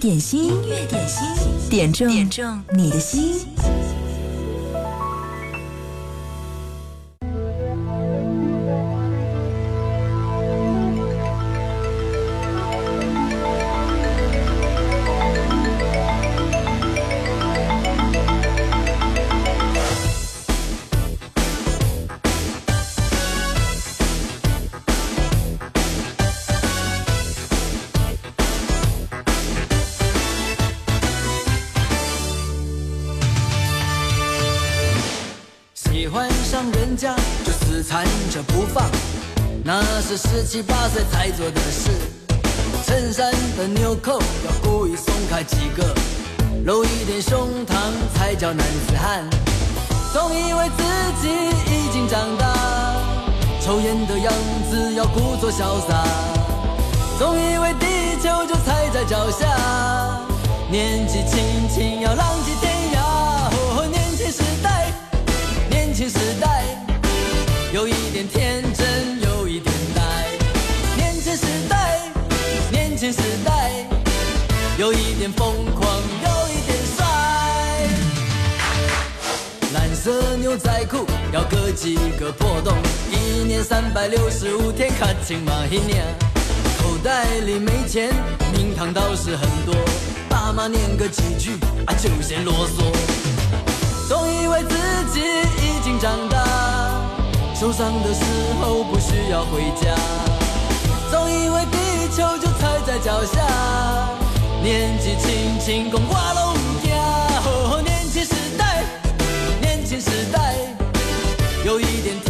点心，音乐点心，点中点中你的心。是十七八岁才做的事，衬衫的纽扣要故意松开几个，露一点胸膛才叫男子汉。总以为自己已经长大，抽烟的样子要故作潇洒。总以为地球就踩在脚下，年纪轻轻要浪迹天涯。哦，年轻时代，年轻时代，有一点天有一点疯狂，有一点帅。蓝色牛仔裤要割几个破洞，一年三百六十五天卡青马一年。口袋里没钱，名堂倒是很多。爸妈念个几句啊就嫌啰嗦。总以为自己已经长大，受伤的时候不需要回家。总以为地球就。踩在脚下，年纪轻轻共挂龙架。年轻时代，年轻时代，有一点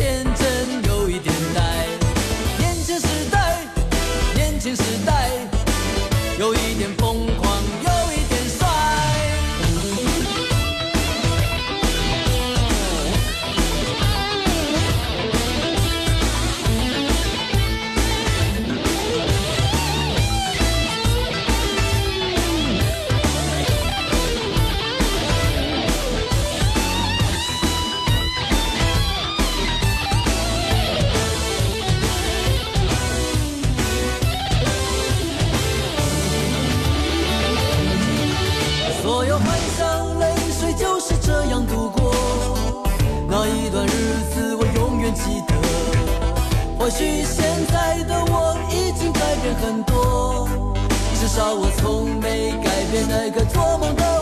许现在的我已经改变很多，至少我从没改变那个做梦的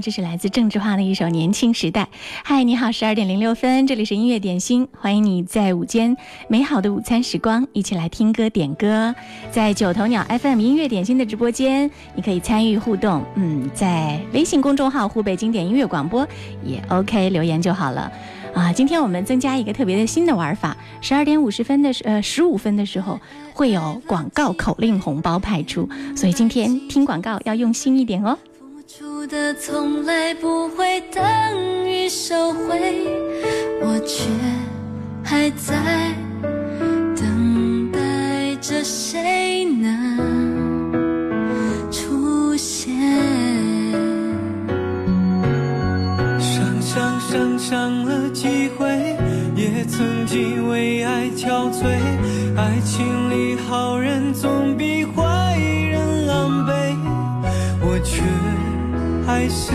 这是来自郑智化的一首《年轻时代》。嗨，你好，十二点零六分，这里是音乐点心，欢迎你在午间美好的午餐时光一起来听歌点歌。在九头鸟 FM 音乐点心的直播间，你可以参与互动。嗯，在微信公众号“湖北经典音乐广播”也 OK，留言就好了。啊，今天我们增加一个特别的新的玩法，十二点五十分的时呃十五分的时候会有广告口令红包派出，所以今天听广告要用心一点哦。的从来不会等于收回，我却还在等待着谁能出现。伤伤伤伤了几回，也曾经为爱憔悴。爱情里好人总比坏人狼狈，我却。还是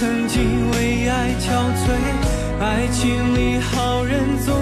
曾经为爱憔悴，爱情里好人总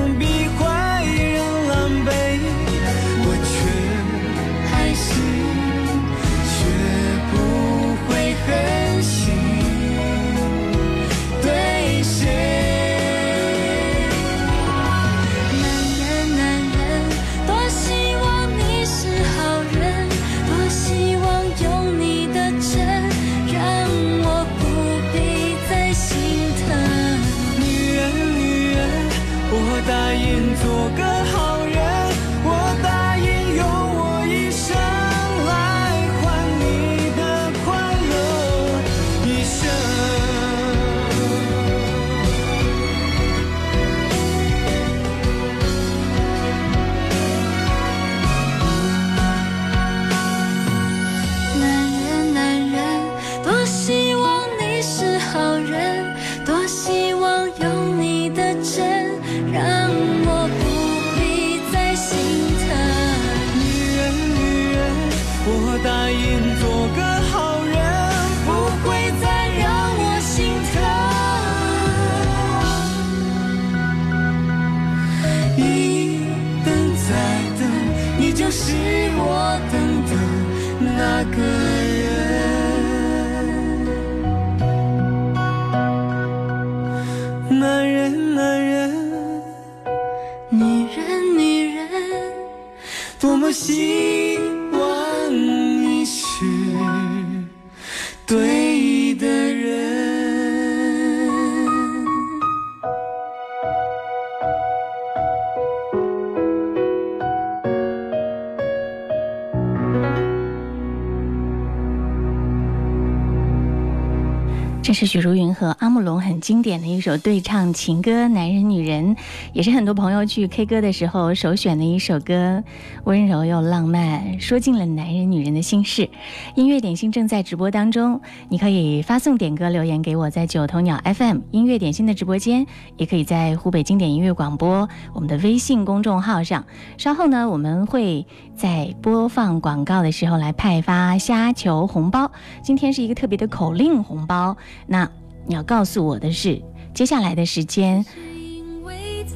是许茹芸和阿木龙很经典的一首对唱情歌《男人女人》，也是很多朋友去 K 歌的时候首选的一首歌，温柔又浪漫，说尽了男人女人的心事。音乐点心正在直播当中，你可以发送点歌留言给我，在九头鸟 FM 音乐点心的直播间，也可以在湖北经典音乐广播我们的微信公众号上。稍后呢，我们会在播放广告的时候来派发虾球红包。今天是一个特别的口令红包。那你要告诉我的是，接下来的时间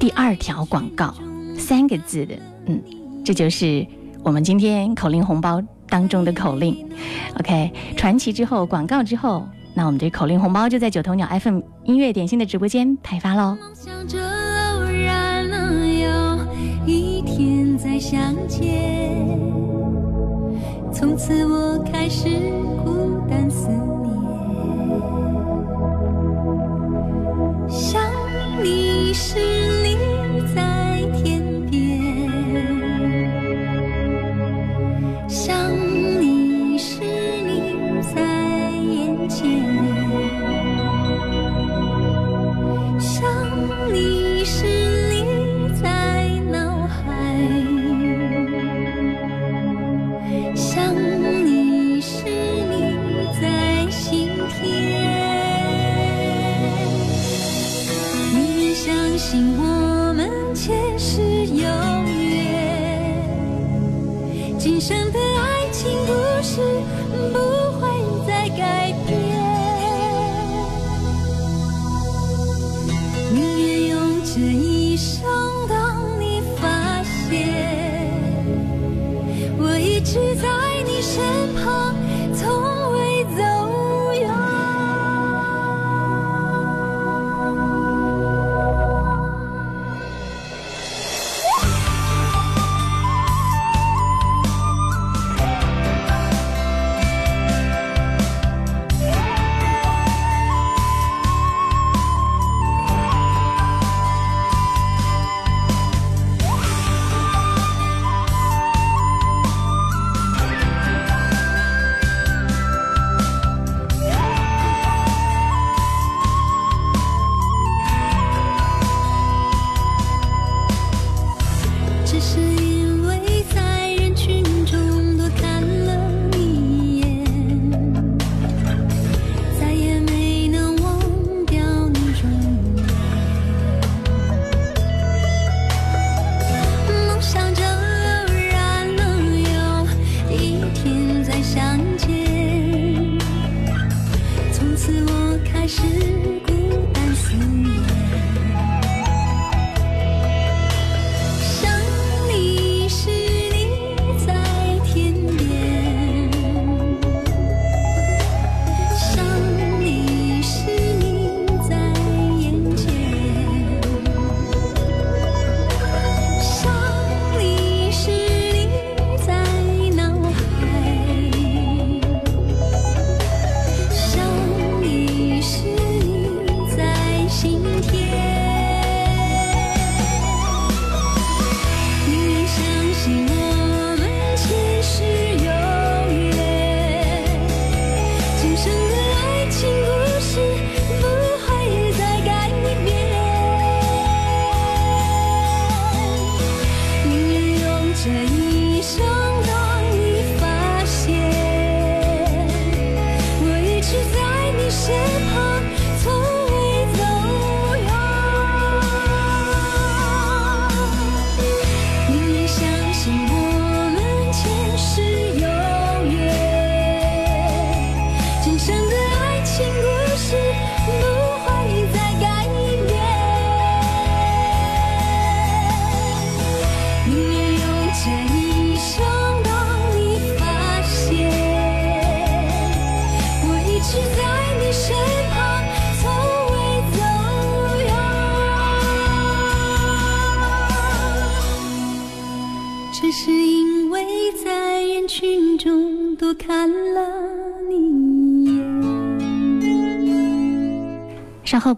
第二条广告，三个字的，嗯，这就是我们今天口令红包当中的口令。OK，传奇之后，广告之后，那我们这口令红包就在九头鸟 FM 音乐点心的直播间派发喽。梦想着偶然能有一天再相见，从此我开始孤单思是你在天边，想你时你在眼前。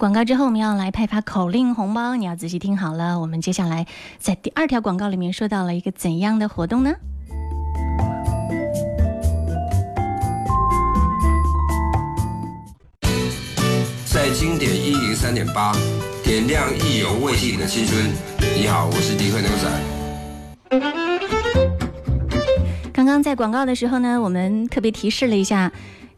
广告之后，我们要来派发口令红包，你要仔细听好了。我们接下来在第二条广告里面说到了一个怎样的活动呢？在经典一零三点八，点亮意犹未尽的青春。你好，我是迪克牛仔。刚刚在广告的时候呢，我们特别提示了一下。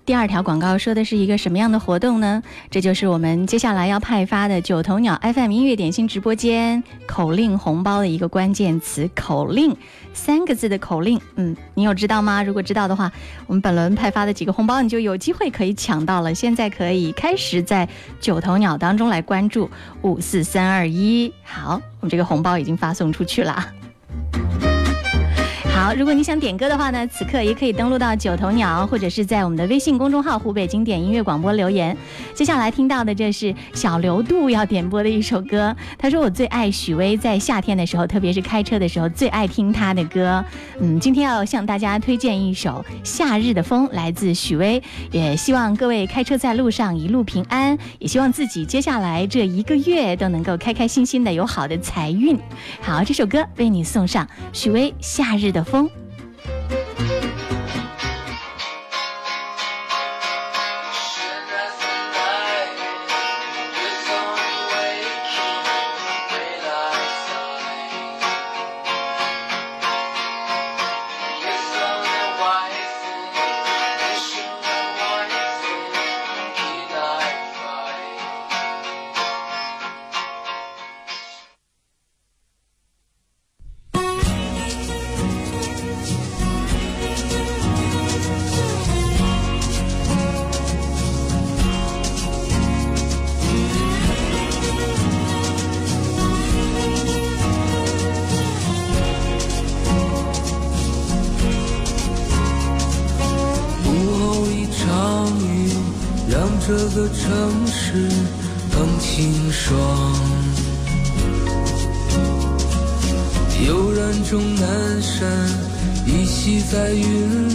第二条广告说的是一个什么样的活动呢？这就是我们接下来要派发的九头鸟 FM 音乐点心直播间口令红包的一个关键词口令，三个字的口令。嗯，你有知道吗？如果知道的话，我们本轮派发的几个红包你就有机会可以抢到了。现在可以开始在九头鸟当中来关注五四三二一。好，我们这个红包已经发送出去了。好，如果你想点歌的话呢，此刻也可以登录到九头鸟，或者是在我们的微信公众号“湖北经典音乐广播”留言。接下来听到的这是小刘度要点播的一首歌。他说：“我最爱许巍，在夏天的时候，特别是开车的时候，最爱听他的歌。”嗯，今天要向大家推荐一首《夏日的风》，来自许巍。也希望各位开车在路上一路平安，也希望自己接下来这一个月都能够开开心心的，有好的财运。好，这首歌为你送上许巍《夏日的风》。风。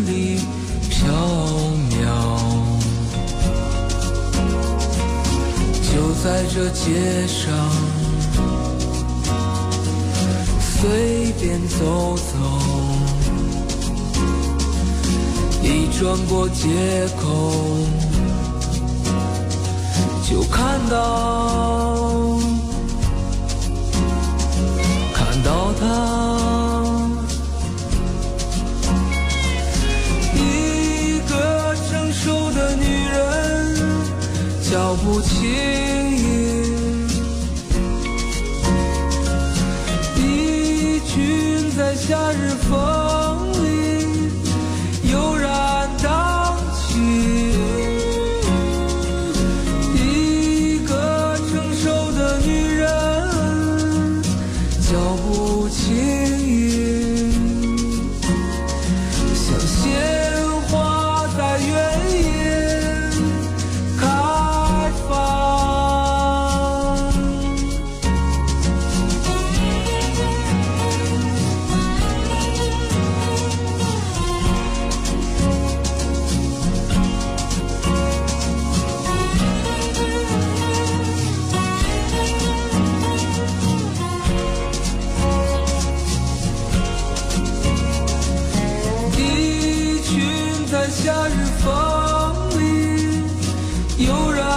里飘渺就在这街上随便走走一转过街口就看到看到他脚步轻盈一群在夏日风在夏日风里悠然。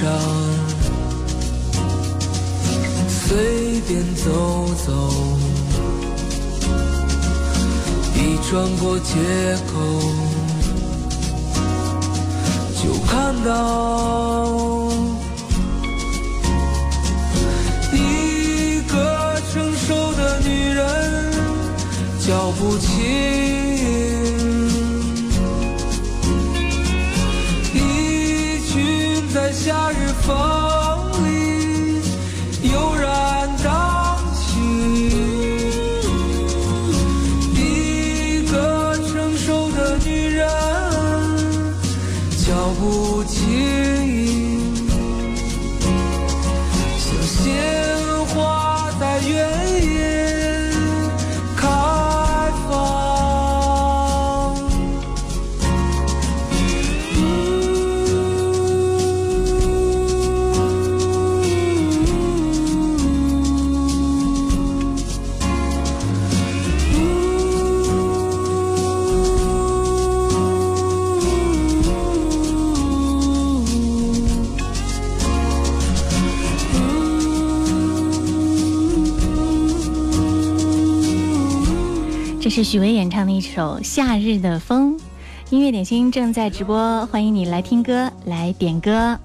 上，随便走走，一转过街口，就看到是许巍演唱的一首《夏日的风》。音乐点心正在直播，欢迎你来听歌，来点歌。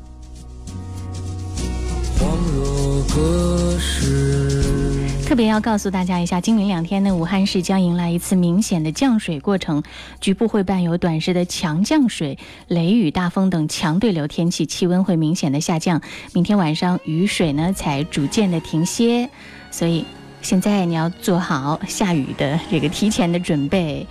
特别要告诉大家一下，今明两天呢，武汉市将迎来一次明显的降水过程，局部会伴有短时的强降水、雷雨、大风等强对流天气，气温会明显的下降。明天晚上雨水呢才逐渐的停歇，所以。现在你要做好下雨的这个提前的准备。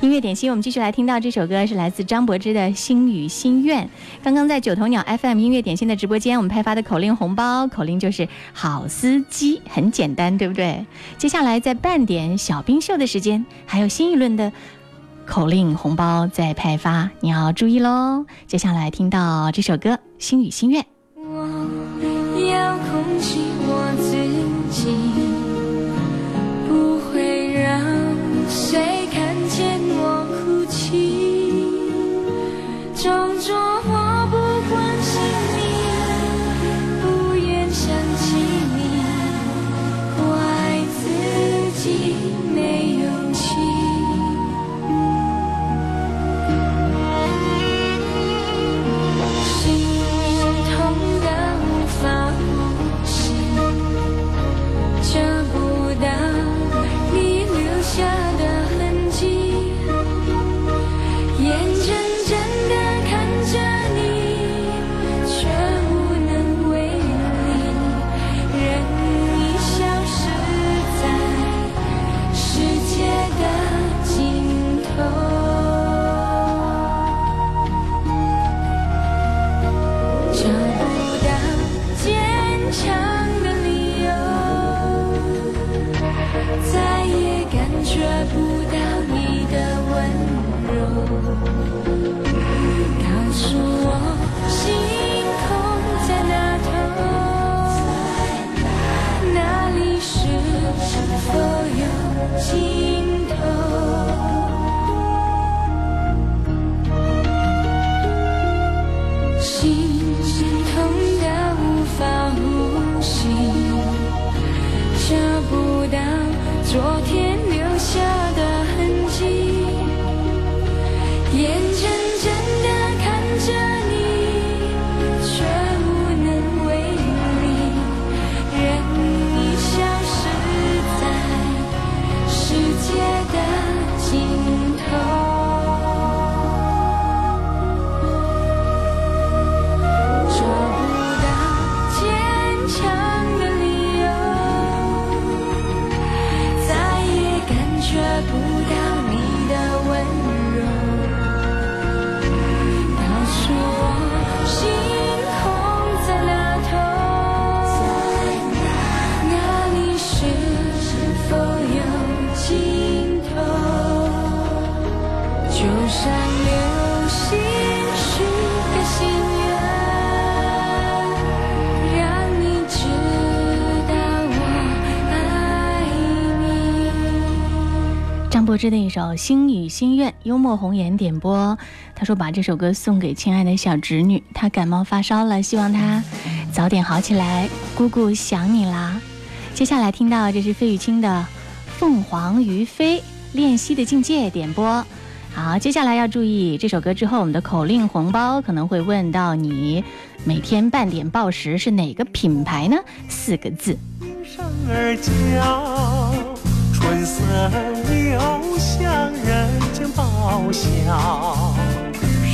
音乐点心，我们继续来听到这首歌是来自张柏芝的《心语心愿》。刚刚在九头鸟 FM 音乐点心的直播间，我们派发的口令红包，口令就是“好司机”，很简单，对不对？接下来在半点小冰秀的时间，还有新一轮的口令红包在派发，你要注意喽。接下来听到这首歌《心语心愿》。我要控制我自己，流星许个心愿让你知道我爱你。张柏芝的一首星语心愿幽默红颜点播她说把这首歌送给亲爱的小侄女她感冒发烧了希望她早点好起来姑姑想你啦。接下来听到这是费玉清的凤凰于飞练习的境界点播。好，接下来要注意这首歌之后，我们的口令红包可能会问到你每天半点报时是哪个品牌呢？四个字。儿叫，春色留香，人间报晓。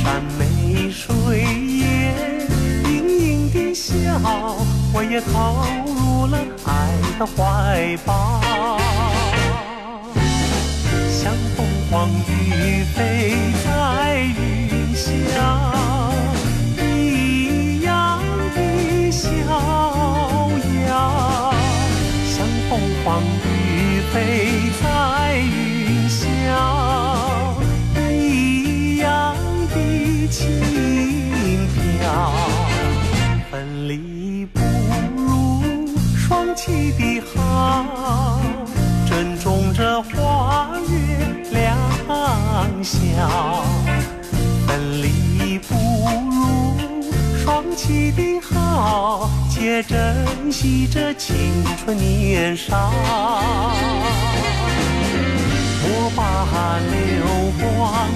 山美水艳，盈盈的笑，我也投入了爱的怀抱。相逢凤凰于飞在云霄。黄鱼飞在云霄，一样的轻飘。分离不如双栖的好，笑。分离不如双栖的好。且珍惜这青春年少，莫把流光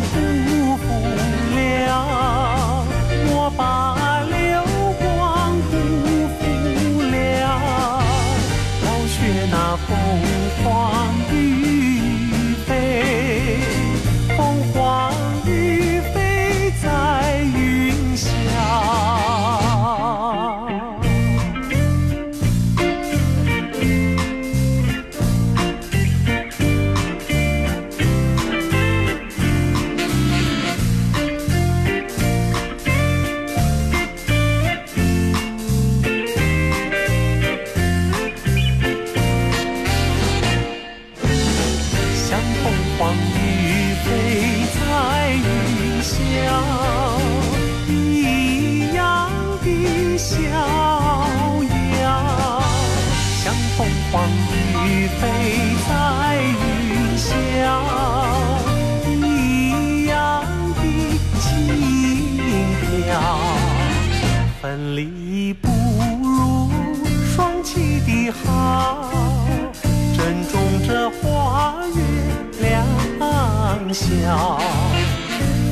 笑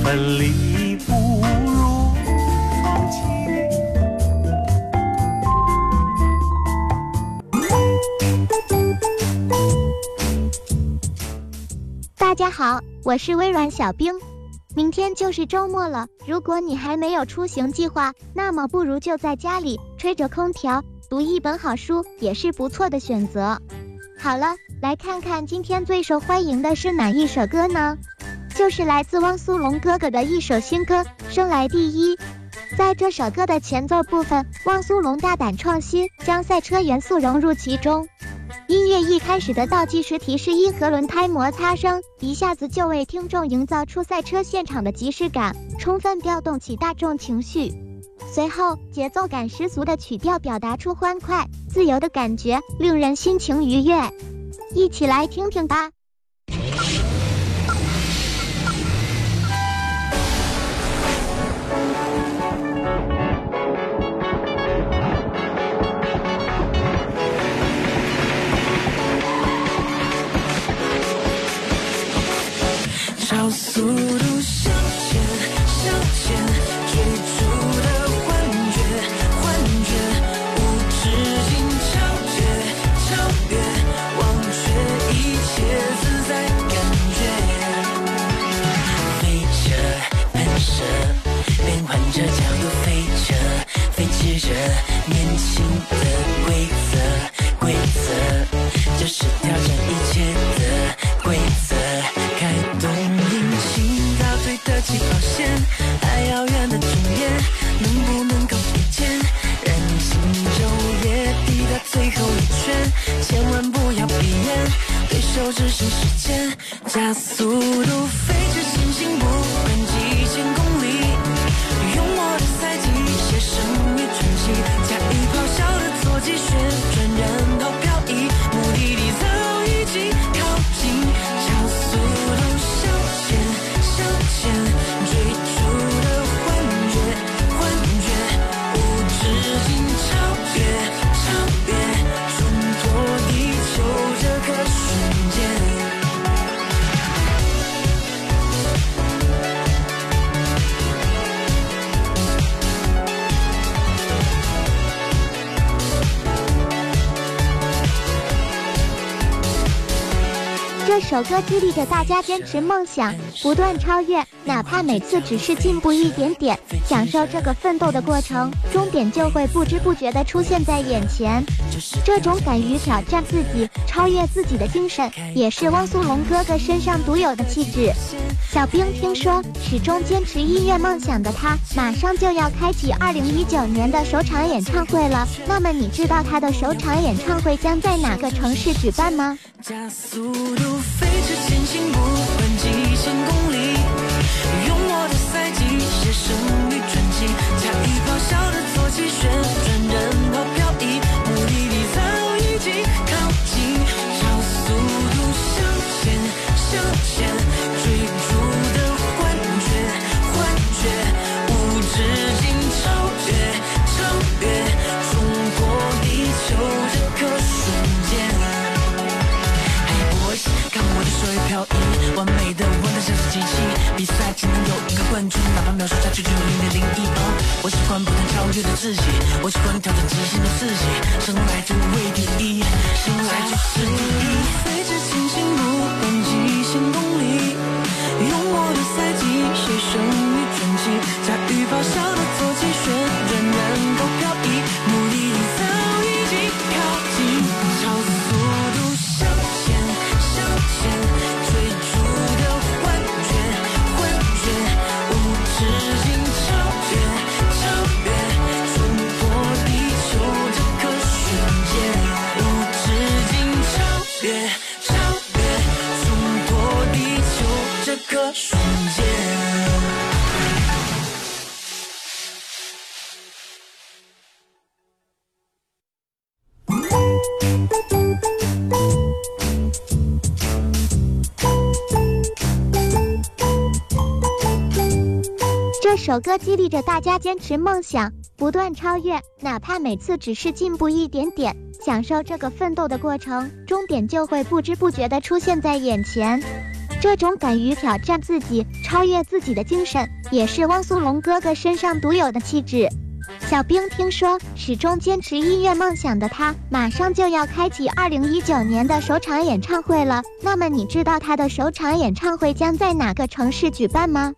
分离不如放弃。大家好，我是微软小冰。明天就是周末了，如果你还没有出行计划，那么不如就在家里吹着空调，读一本好书，也是不错的选择。好了，来看看今天最受欢迎的是哪一首歌呢？就是来自汪苏泷哥哥的一首新歌《生来第一》。在这首歌的前奏部分，汪苏泷大胆创新，将赛车元素融入其中。音乐一开始的倒计时提示音和轮胎摩擦声，一下子就为听众营造出赛车现场的即视感，充分调动起大众情绪。随后，节奏感十足的曲调表达出欢快、自由的感觉，令人心情愉悦。一起来听听吧。速度着大家坚持梦想，不断超越，哪怕每次只是进步一点点，享受这个奋斗的过程，终点就会不知不觉地出现在眼前。这种敢于挑战自己、超越自己的精神，也是汪苏泷哥哥身上独有的气质。小兵听说，始终坚持音乐梦想的他，马上就要开启二零一九年的首场演唱会了。那么你知道他的首场演唱会将在哪个城市举办吗？加速度飞驰前行，不管几千公里，用我的赛季写胜利传奇，驾驭咆哮的坐骑，旋转人头漂移，目的地早已经靠近，超速度向前向前，冠军，哪怕秒数差距只有零点零一。我喜欢不断超越的自己，我喜欢挑战极限的自己。生来就为第一，生来就是第一。飞驰前行，不管极限公里，用我的赛季写胜利传奇。驾驭咆哮的坐骑，旋转能够漂移，首歌激励着大家坚持梦想，不断超越，哪怕每次只是进步一点点，享受这个奋斗的过程，终点就会不知不觉地出现在眼前。这种敢于挑战自己、超越自己的精神，也是汪苏泷哥哥身上独有的气质。小兵听说，始终坚持音乐梦想的他，马上就要开启二零一九年的首场演唱会了。那么你知道他的首场演唱会将在哪个城市举办吗？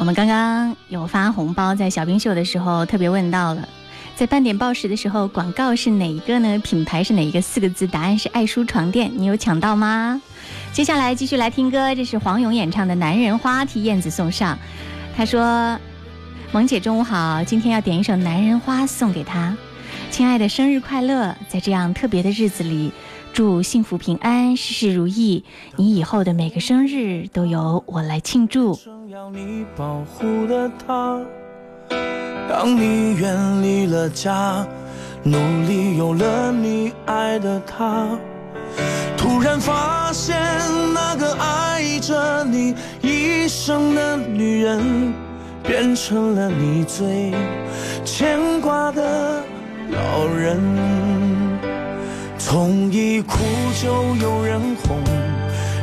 我们刚刚有发红包，在小冰秀的时候特别问到了，在半点报时的时候，广告是哪一个呢？品牌是哪一个？四个字，答案是爱舒床垫，你有抢到吗？接下来继续来听歌，这是黄勇演唱的《男人花》，替燕子送上。他说：“萌姐中午好，今天要点一首《男人花》送给他，亲爱的，生日快乐！在这样特别的日子里。”祝幸福平安，事事如意。你以后的每个生日都由我来庆祝。要你保护了他，当你远离了家，努力有了你爱的他，突然发现那个爱着你一生的女人，变成了你最牵挂的老人。从一哭就有人哄，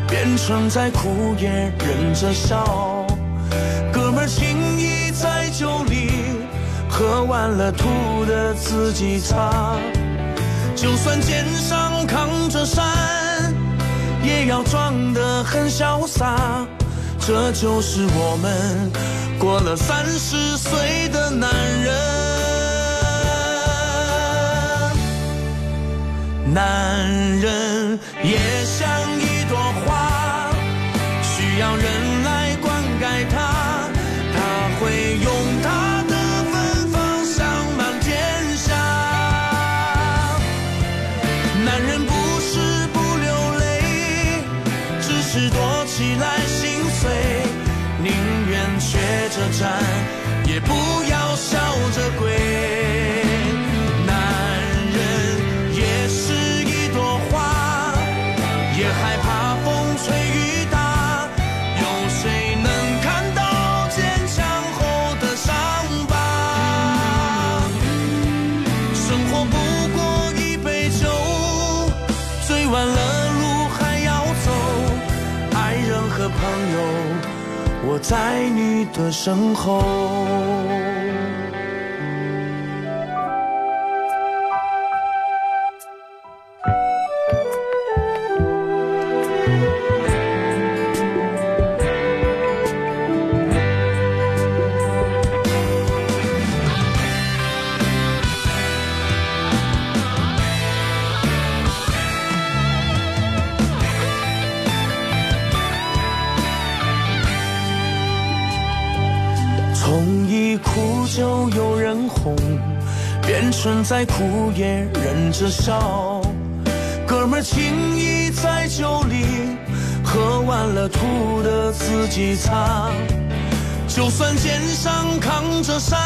变成再哭也忍着笑。哥们儿情谊在酒里，喝完了吐的自己擦。就算肩上扛着山，也要装得很潇洒。这就是我们过了三十岁的男人。男人也像一朵花，需要人在你的身后。着笑。哥们儿情谊在酒里，喝完了吐的自己擦。就算肩上扛着山，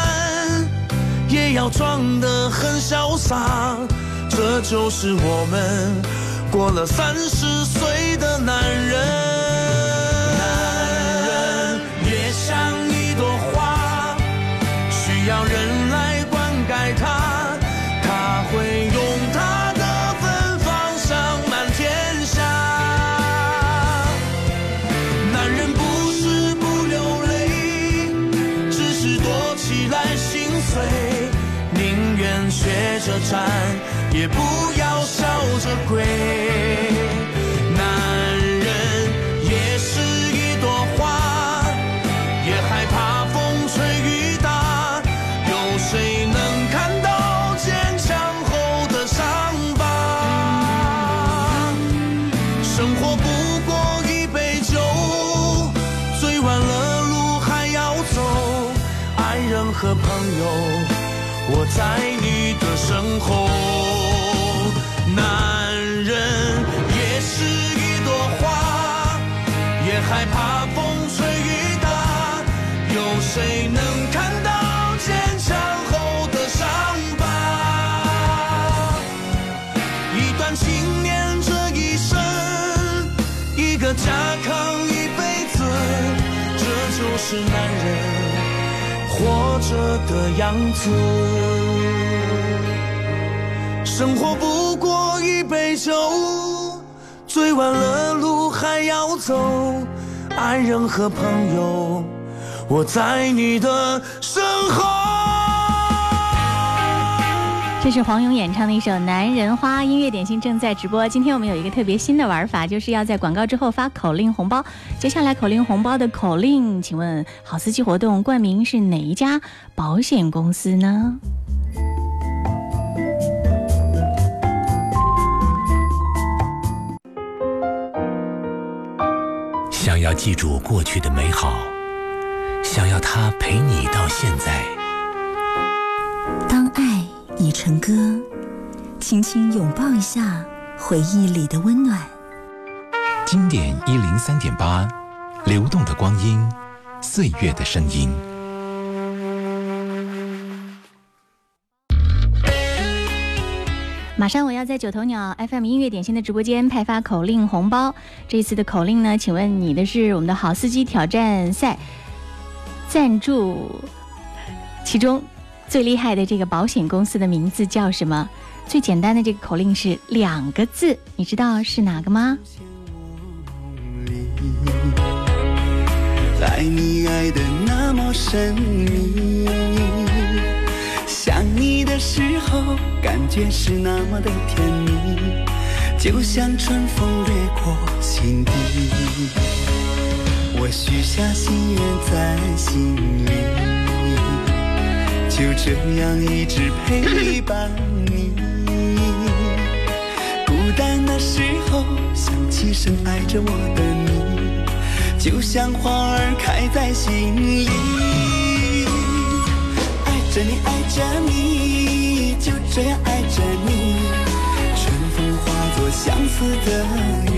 也要装得很潇洒。这就是我们过了三十岁的男人。站，也不要笑着跪。是男人活着的样子。生活不过一杯酒，醉完了路还要走。爱人和朋友，我在你的身这是黄勇演唱的一首《男人花》，音乐点心正在直播。今天我们有一个特别新的玩法，就是要在广告之后发口令红包。接下来口令红包的口令，请问好司机活动冠名是哪一家保险公司呢？想要记住过去的美好，想要它陪你到现在。当爱已成歌，轻轻拥抱一下回忆里的温暖。经典一零三点八，流动的光阴，岁月的声音。马上我要在九头鸟 FM 音乐点心的直播间派发口令红包。这一次的口令呢，请问你的是我们的好司机挑战赛赞助，其中最厉害的这个保险公司的名字叫什么？最简单的这个口令是两个字，你知道是哪个吗？爱你爱的那么神秘，想你的时候感觉是那么的甜蜜，就像春风掠过心底。我许下心愿在心里，就这样一直陪伴你。孤单的时候想起深爱着我的你。就像花儿开在心里，爱着你，爱着你，就这样爱着你。春风化作相思的雨，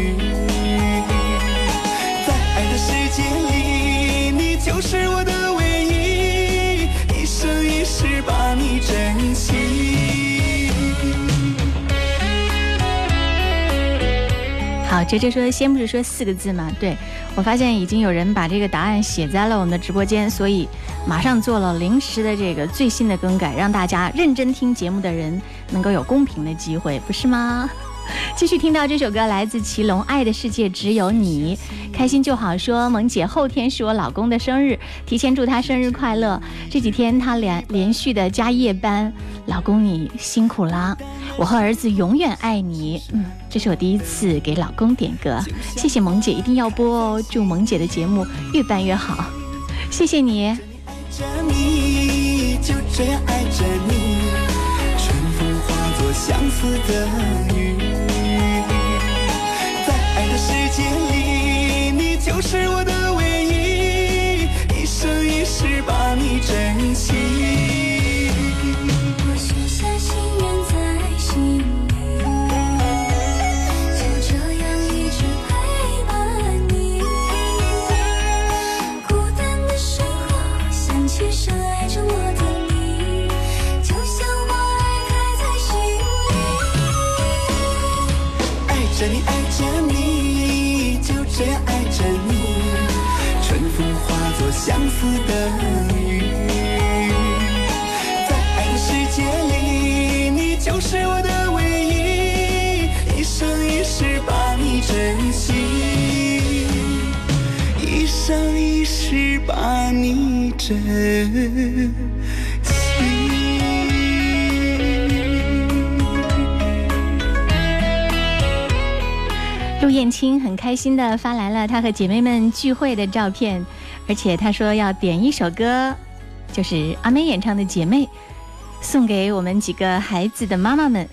在爱的世界里，你就是我的唯一，是把你珍惜。好，哲哲说，先不是说四个字吗？对我发现已经有人把这个答案写在了我们的直播间，所以马上做了临时的这个最新的更改，让大家认真听节目的人能够有公平的机会，不是吗？继续听到这首歌，来自祁隆，《爱的世界只有你》，开心就好。说萌姐后天是我老公的生日，提前祝他生日快乐。这几天他连连续的加夜班，老公你辛苦啦！我和儿子永远爱你。嗯，这是我第一次给老公点歌，谢谢萌姐，一定要播哦。祝萌姐的节目越办越好，谢谢你。就这样爱着你，春风化作相思的雨，世界里，你就是我的唯一，一生一世把你珍惜。你珍惜。陆燕青很开心的发来了她和姐妹们聚会的照片，而且她说要点一首歌，就是阿妹演唱的《姐妹》，送给我们几个孩子的妈妈们。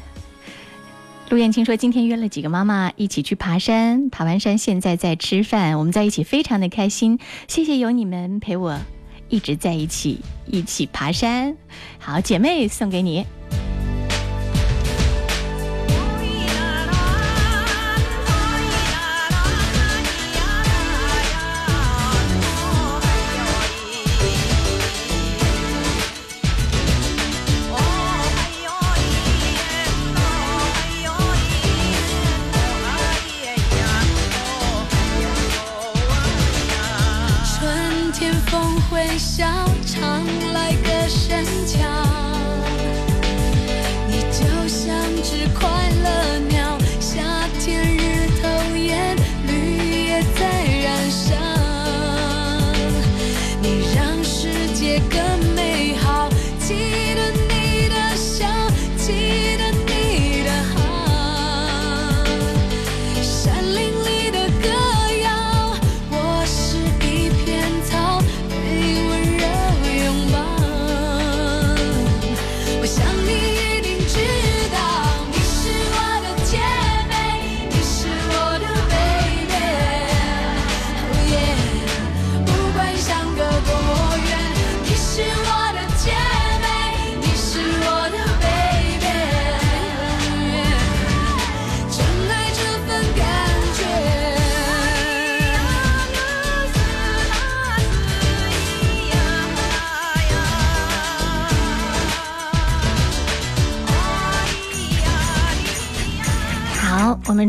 陆燕青说，今天约了几个妈妈一起去爬山，爬完山现在在吃饭，我们在一起非常的开心。谢谢有你们陪我一直在一起，一起爬山。好，姐妹送给你。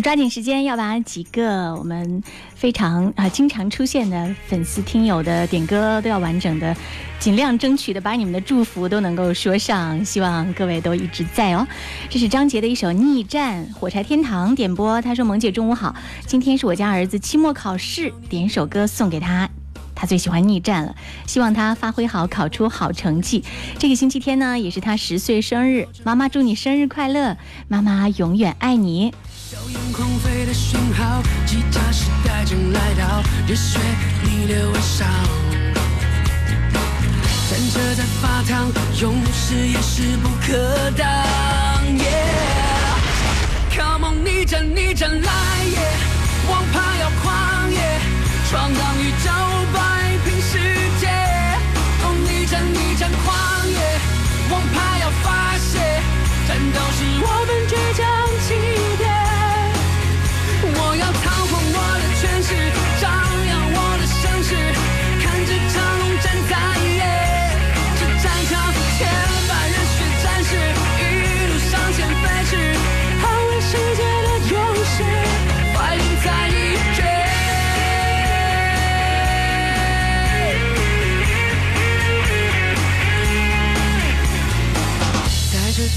抓紧时间要把几个我们非常啊、经常出现的粉丝听友的点歌都要完整的，尽量争取的把你们的祝福都能够说上，希望各位都一直在哦。这是张杰的一首《逆战》，火柴天堂点播。他说：“萌姐中午好，今天是我家儿子期末考试，点一首歌送给他。”他最喜欢逆战了，希望他发挥好，考出好成绩。这个星期天呢，也是他十岁生日，妈妈祝你生日快乐，妈妈永远爱你。硝烟狂飞的讯号，吉他时代正来到，热血逆流而上。战车在发烫，勇士也势不可挡。ye come on，逆战逆战来也，王牌要狂野，闯荡宇宙，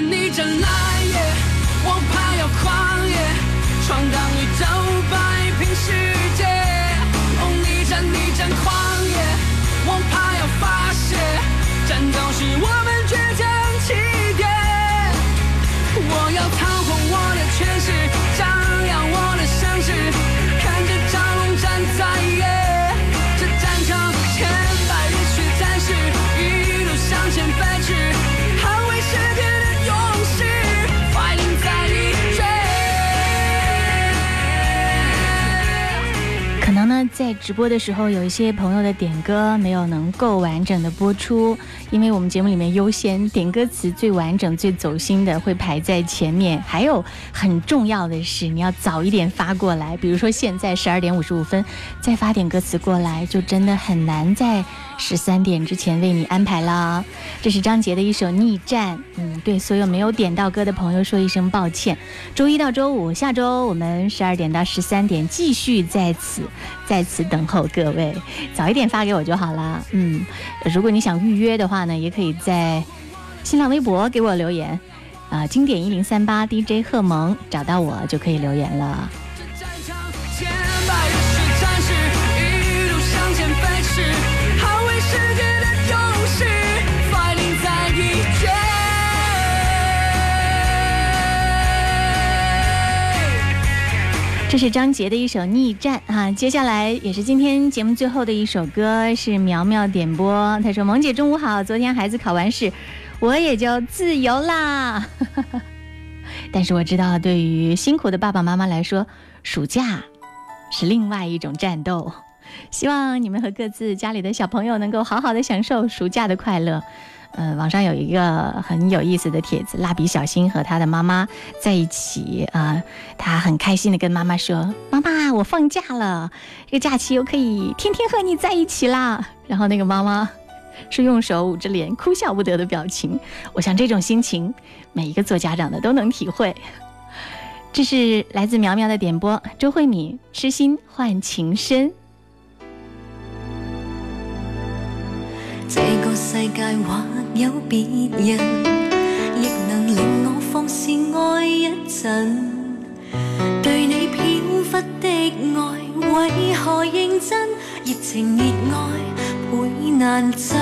逆战逆战来也，王牌要狂野，闯荡宇宙，摆平世界。哦，逆战逆战狂野，王牌要发泄，战斗是我们在直播的时候，有一些朋友的点歌没有能够完整的播出，因为我们节目里面优先点歌词最完整、最走心的会排在前面。还有很重要的是，你要早一点发过来，比如说现在十二点五十五分再发点歌词过来，就真的很难在十三点之前为你安排了。这是张杰的一首《逆战》，嗯，对所有没有点到歌的朋友说一声抱歉。周一到周五，下周我们十二点到十三点继续在此在此等候各位，早一点发给我就好了。嗯，如果你想预约的话呢，也可以在新浪微博给我留言，啊、经典一零三八 DJ 贺萌找到我就可以留言了。这是张杰的一首《逆战》啊，接下来也是今天节目最后的一首歌，是苗苗点播。他说：“萌姐中午好，昨天孩子考完试，我也就自由啦。但是我知道，对于辛苦的爸爸妈妈来说，暑假是另外一种战斗。希望你们和各自家里的小朋友能够好好的享受暑假的快乐。呃，网上有一个很有意思的帖子，蜡笔小新和他的妈妈在一起啊、他很开心的跟妈妈说：“妈妈，我放假了，这个假期又可以天天和你在一起啦。”然后那个妈妈是用手捂着脸，哭笑不得的表情。我想这种心情，每一个做家长的都能体会。这是来自苗苗的点播，周慧敏《痴心换情深》。个世界或有別人，亦能令我放肆愛一陣。對你飄忽的愛，為何認真？熱情熱愛倍難枕，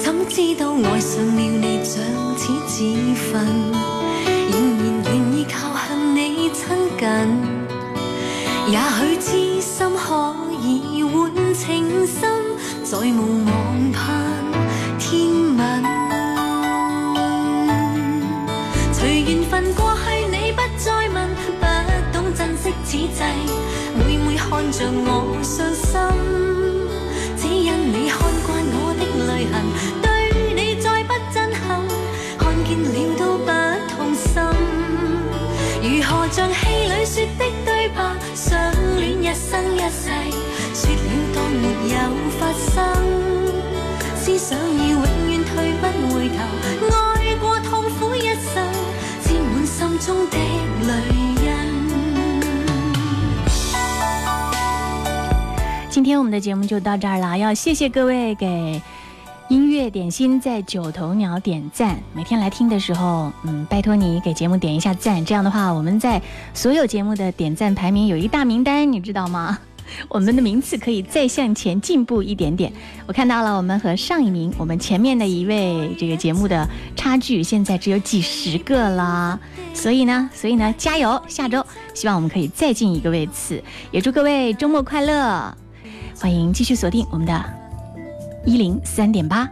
怎知道愛上了你像似自焚，仍然願意靠向你親近。也許痴心可以換情深，再无望盼天問。隨緣分过去，你不再问，不懂珍惜此际，每每看着我伤心，只因你看惯我的泪痕，对你再不震撼，看见了都不痛心。如何像戏里说的对白，相恋一生一，沒有發生。思想已永遠退不回頭，愛過痛苦一生，沾滿心中的淚印。今天我们的节目就到这儿了，要谢谢各位给音乐点心在九头鸟点赞。每天来听的时候，嗯，拜托你给节目点一下赞，这样的话，我们在所有节目的点赞排名有一大名单，你知道吗？我们的名次可以再向前进步一点点。我看到了，我们和上一名，我们前面的一位这个节目的差距，现在只有几十个了。所以呢，所以呢，加油！下周希望我们可以再进一个位次。也祝各位周末快乐！欢迎继续锁定我们的一零三点八。